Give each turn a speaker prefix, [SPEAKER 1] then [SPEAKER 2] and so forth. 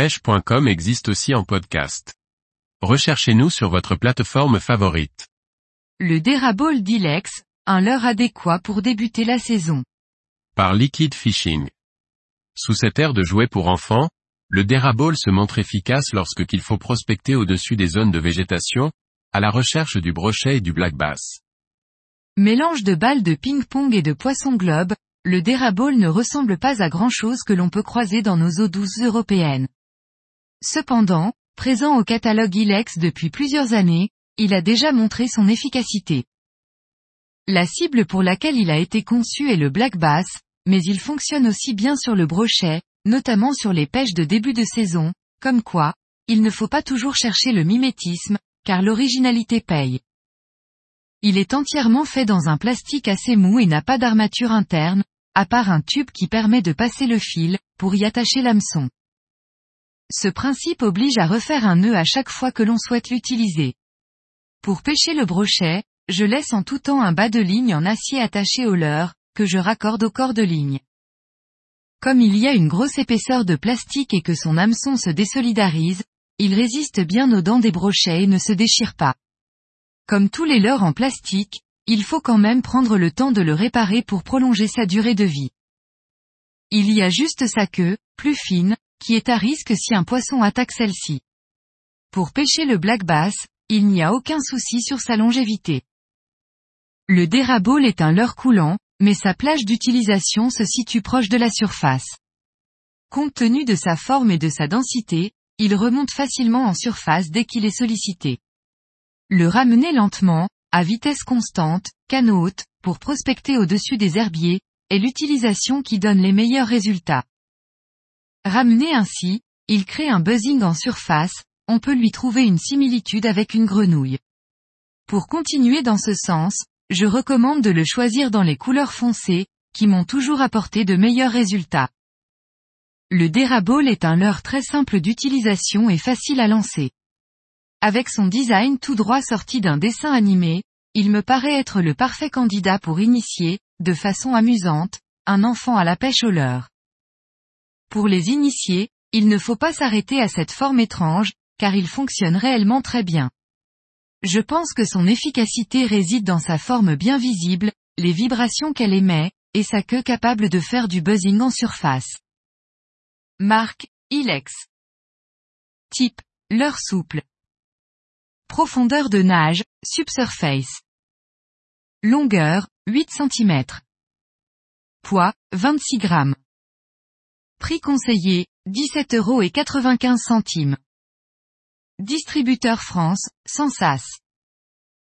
[SPEAKER 1] pêche.com existe aussi en podcast. Recherchez-nous sur votre plateforme favorite.
[SPEAKER 2] Le Dérabole Dilex, un leurre adéquat pour débuter la saison.
[SPEAKER 1] Par Liquid Fishing. Sous cette ère de jouets pour enfants, le Dérabole se montre efficace lorsque qu'il faut prospecter au-dessus des zones de végétation, à la recherche du brochet et du black bass.
[SPEAKER 2] Mélange de balles de ping-pong et de poisson globe, le Dérabole ne ressemble pas à grand chose que l'on peut croiser dans nos eaux douces européennes. Cependant, présent au catalogue Ilex depuis plusieurs années, il a déjà montré son efficacité. La cible pour laquelle il a été conçu est le black bass, mais il fonctionne aussi bien sur le brochet, notamment sur les pêches de début de saison, comme quoi, il ne faut pas toujours chercher le mimétisme, car l'originalité paye. Il est entièrement fait dans un plastique assez mou et n'a pas d'armature interne, à part un tube qui permet de passer le fil, pour y attacher l'hameçon. Ce principe oblige à refaire un nœud à chaque fois que l'on souhaite l'utiliser. Pour pêcher le brochet, je laisse en tout temps un bas de ligne en acier attaché au leurre, que je raccorde au corps de ligne. Comme il y a une grosse épaisseur de plastique et que son hameçon se désolidarise, il résiste bien aux dents des brochets et ne se déchire pas. Comme tous les leurres en plastique, il faut quand même prendre le temps de le réparer pour prolonger sa durée de vie. Il y a juste sa queue, plus fine, qui est à risque si un poisson attaque celle-ci. Pour pêcher le black bass, il n'y a aucun souci sur sa longévité. Le dérabole est un leurre coulant, mais sa plage d'utilisation se situe proche de la surface. Compte tenu de sa forme et de sa densité, il remonte facilement en surface dès qu'il est sollicité. Le ramener lentement, à vitesse constante, canot pour prospecter au-dessus des herbiers, est l'utilisation qui donne les meilleurs résultats. Ramené ainsi, il crée un buzzing en surface, on peut lui trouver une similitude avec une grenouille. Pour continuer dans ce sens, je recommande de le choisir dans les couleurs foncées, qui m'ont toujours apporté de meilleurs résultats. Le Dérabole est un leurre très simple d'utilisation et facile à lancer. Avec son design tout droit sorti d'un dessin animé, il me paraît être le parfait candidat pour initier, de façon amusante, un enfant à la pêche au leurre. Pour les initiés, il ne faut pas s'arrêter à cette forme étrange, car il fonctionne réellement très bien. Je pense que son efficacité réside dans sa forme bien visible, les vibrations qu'elle émet, et sa queue capable de faire du buzzing en surface. Marque, Ilex. Type, leurre souple. Profondeur de nage, subsurface. Longueur, 8 cm. Poids, 26 grammes. Prix conseillé, 17 euros et 95 centimes. Distributeur France, sans sas.